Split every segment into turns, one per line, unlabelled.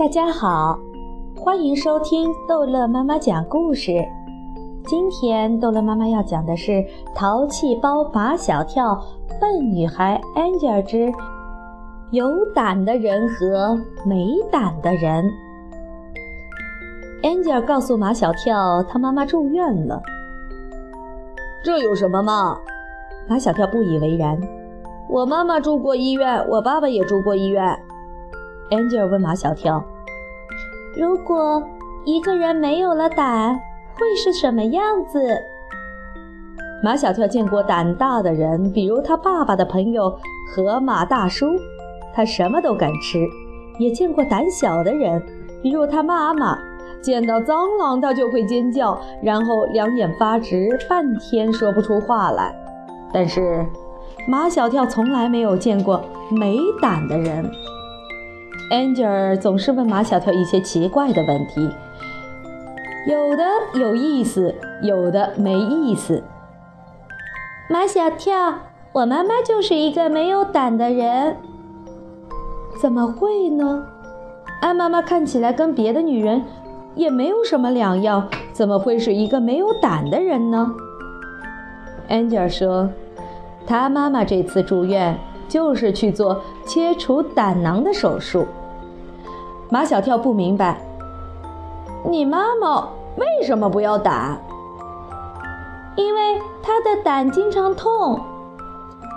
大家好，欢迎收听逗乐妈妈讲故事。今天逗乐妈妈要讲的是《淘气包马小跳笨女孩 Angel 之有胆的人和没胆的人》。Angel 告诉马小跳，他妈妈住院了。
这有什么嘛？
马小跳不以为然。
我妈妈住过医院，我爸爸也住过医院。
Angel 问马小跳：“如果一个人没有了胆，会是什么样子？”马小跳见过胆大的人，比如他爸爸的朋友河马大叔，他什么都敢吃；也见过胆小的人，比如他妈妈，见到蟑螂他就会尖叫，然后两眼发直，半天说不出话来。但是马小跳从来没有见过没胆的人。Angel 总是问马小跳一些奇怪的问题，有的有意思，有的没意思。马小跳，我妈妈就是一个没有胆的人。怎么会呢？安妈妈看起来跟别的女人也没有什么两样，怎么会是一个没有胆的人呢？Angel 说，他妈妈这次住院就是去做切除胆囊的手术。马小跳不明白，
你妈妈为什么不要胆？
因为她的胆经常痛。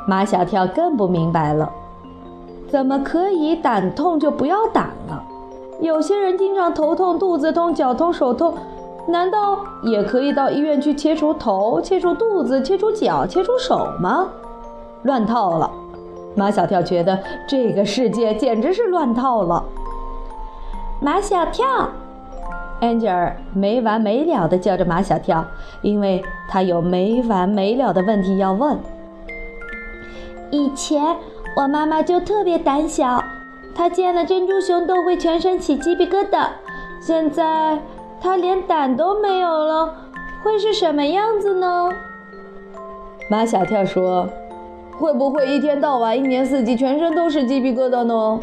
马小跳更不明白了，怎么可以胆痛就不要胆了？有些人经常头痛、肚子痛、脚痛、手痛，难道也可以到医院去切除头、切除肚子、切除脚、切除手吗？乱套了！马小跳觉得这个世界简直是乱套了。马小跳，Angel 没完没了地叫着马小跳，因为他有没完没了的问题要问。以前我妈妈就特别胆小，她见了珍珠熊都会全身起鸡皮疙瘩。现在她连胆都没有了，会是什么样子呢？
马小跳说：“会不会一天到晚、一年四季全身都是鸡皮疙瘩呢？”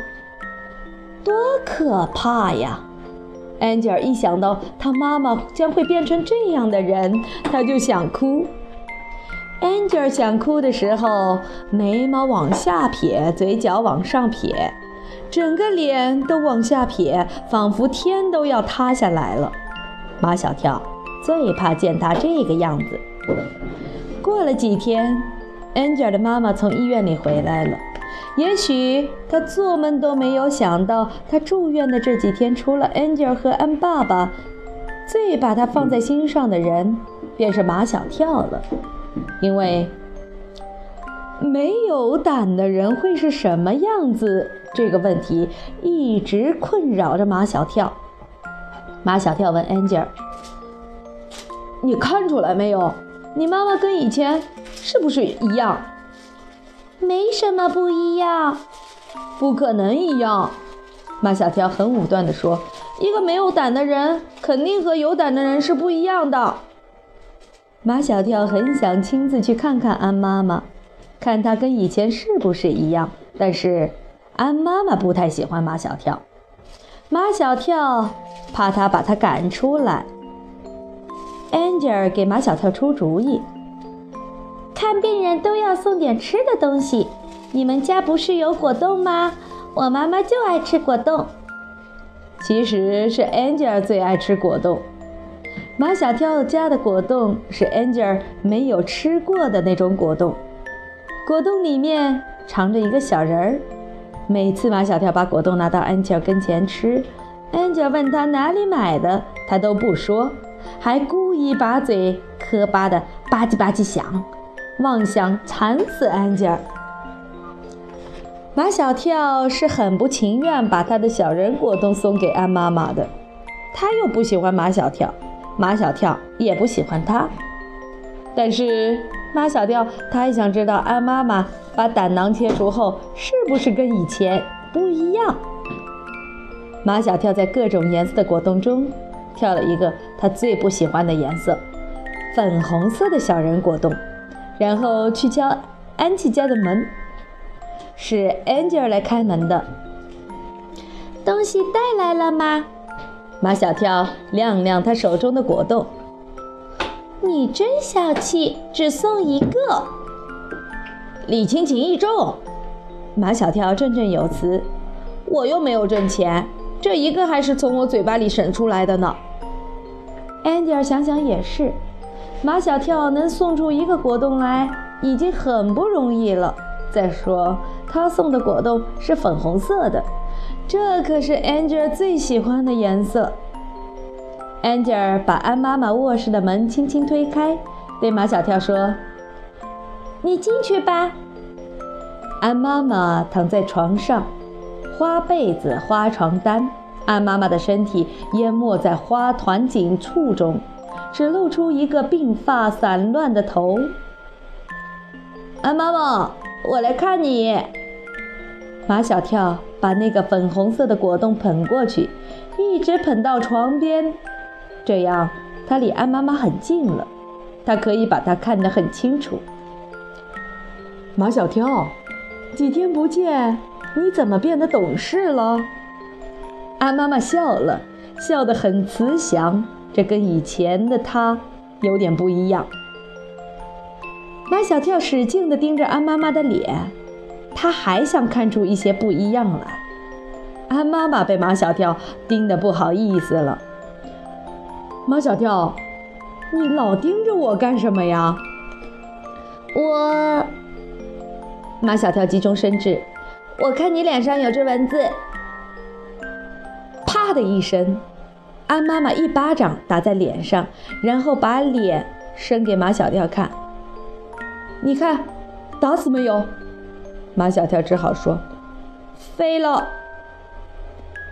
多可怕呀！安吉尔一想到他妈妈将会变成这样的人，他就想哭。安吉尔想哭的时候，眉毛往下撇，嘴角往上撇，整个脸都往下撇，仿佛天都要塌下来了。马小跳最怕见他这个样子。过了几天，安吉尔的妈妈从医院里回来了。也许他做梦都没有想到，他住院的这几天，除了 Angel 和安爸爸，最把他放在心上的人便是马小跳了。因为没有胆的人会是什么样子这个问题一直困扰着马小跳。马小跳问 Angel：“
你看出来没有？你妈妈跟以前是不是一样？”
没什么不一样，
不可能一样。马小跳很武断地说：“一个没有胆的人，肯定和有胆的人是不一样的。”
马小跳很想亲自去看看安妈妈，看她跟以前是不是一样。但是安妈妈不太喜欢马小跳，马小跳怕他把他赶出来。Angel 给马小跳出主意。看病人都要送点吃的东西，你们家不是有果冻吗？我妈妈就爱吃果冻。其实是 Angel 最爱吃果冻。马小跳家的果冻是 Angel 没有吃过的那种果冻，果冻里面藏着一个小人儿。每次马小跳把果冻拿到 Angel 跟前吃，Angel 问他哪里买的，他都不说，还故意把嘴磕巴的吧唧吧唧响。妄想馋死安吉尔，马小跳是很不情愿把他的小人果冻送给安妈妈的，他又不喜欢马小跳，马小跳也不喜欢他。但是马小跳他还想知道安妈妈把胆囊切除后是不是跟以前不一样。马小跳在各种颜色的果冻中挑了一个他最不喜欢的颜色——粉红色的小人果冻。然后去敲安琪家的门，是 Angel 来开门的。东西带来了吗？
马小跳亮亮他手中的果冻。
你真小气，只送一个。
礼轻情意重，马小跳振振有词。我又没有挣钱，这一个还是从我嘴巴里省出来的呢。安迪尔想想也是，马小跳能送出一个果冻来，已经很不容易了。再说他送的果冻是粉红色的，这可是安吉尔最喜欢的颜色。安吉尔把安妈妈卧室的门轻轻推开，对马小跳说：“
你进去吧。”
安妈妈躺在床上。花被子、花床单，安妈妈的身体淹没在花团锦簇中，只露出一个鬓发散乱的头。安妈妈，我来看你。马小跳把那个粉红色的果冻捧过去，一直捧到床边，这样他离安妈妈很近了，他可以把她看得很清楚。马小跳，几天不见。你怎么变得懂事了？安妈妈笑了，笑得很慈祥，这跟以前的他有点不一样。马小跳使劲地盯着安妈妈的脸，他还想看出一些不一样来。安妈妈被马小跳盯得不好意思了。马小跳，你老盯着我干什么呀？
我……
马小跳急中生智。我看你脸上有只蚊子。啪的一声，安妈妈一巴掌打在脸上，然后把脸伸给马小跳看。你看，打死没有？马小跳只好说：“飞了。”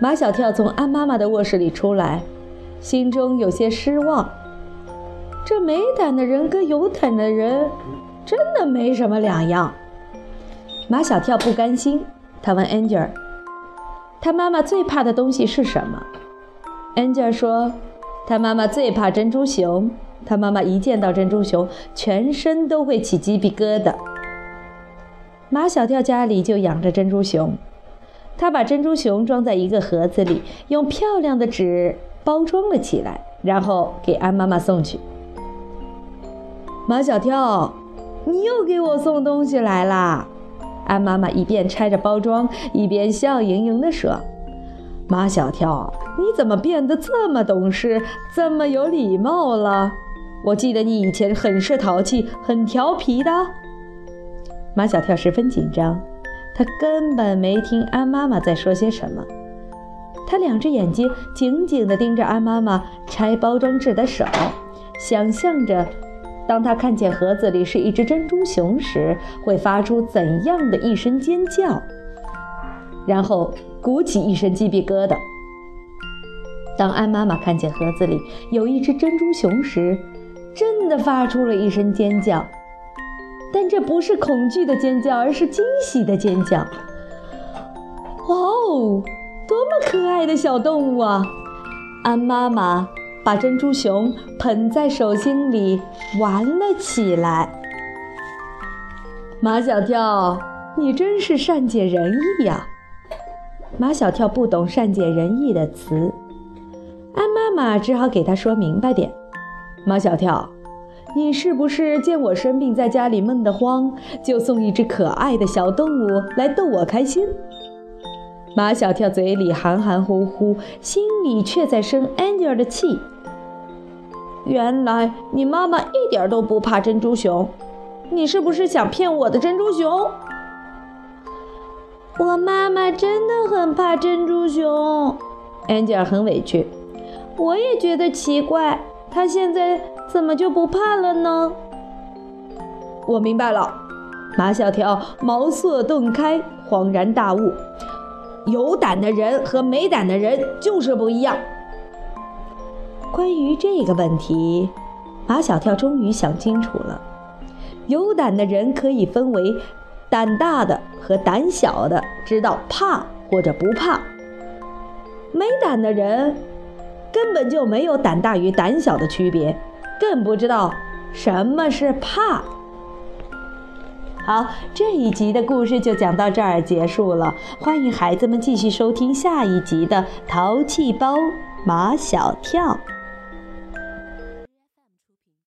马小跳从安妈妈的卧室里出来，心中有些失望。这没胆的人跟有胆的人，真的没什么两样。马小跳不甘心。他问 Angel：“ 他妈妈最怕的东西是什么？”Angel 说：“他妈妈最怕珍珠熊。他妈妈一见到珍珠熊，全身都会起鸡皮疙瘩。”马小跳家里就养着珍珠熊，他把珍珠熊装在一个盒子里，用漂亮的纸包装了起来，然后给安妈妈送去。马小跳，你又给我送东西来啦！安妈妈一边拆着包装，一边笑盈盈地说：“马小跳，你怎么变得这么懂事，这么有礼貌了？我记得你以前很是淘气，很调皮的。”马小跳十分紧张，他根本没听安妈妈在说些什么，他两只眼睛紧紧地盯着安妈妈拆包装纸的手，想象着。当他看见盒子里是一只珍珠熊时，会发出怎样的一声尖叫？然后鼓起一身鸡皮疙瘩。当安妈妈看见盒子里有一只珍珠熊时，真的发出了一声尖叫，但这不是恐惧的尖叫，而是惊喜的尖叫。哇哦，多么可爱的小动物啊！安妈妈。把珍珠熊捧在手心里玩了起来。马小跳，你真是善解人意呀！马小跳不懂善解人意的词，安妈妈只好给他说明白点。马小跳，你是不是见我生病在家里闷得慌，就送一只可爱的小动物来逗我开心？马小跳嘴里含含糊糊，心里却在生安吉尔的气。原来你妈妈一点都不怕珍珠熊，你是不是想骗我的珍珠熊？
我妈妈真的很怕珍珠熊，
安吉尔很委屈。
我也觉得奇怪，她现在怎么就不怕了呢？
我明白了，马小跳茅塞顿开，恍然大悟。有胆的人和没胆的人就是不一样。关于这个问题，马小跳终于想清楚了。有胆的人可以分为胆大的和胆小的，知道怕或者不怕；没胆的人根本就没有胆大与胆小的区别，更不知道什么是怕。
好，这一集的故事就讲到这儿结束了。欢迎孩子们继续收听下一集的《淘气包马小跳》。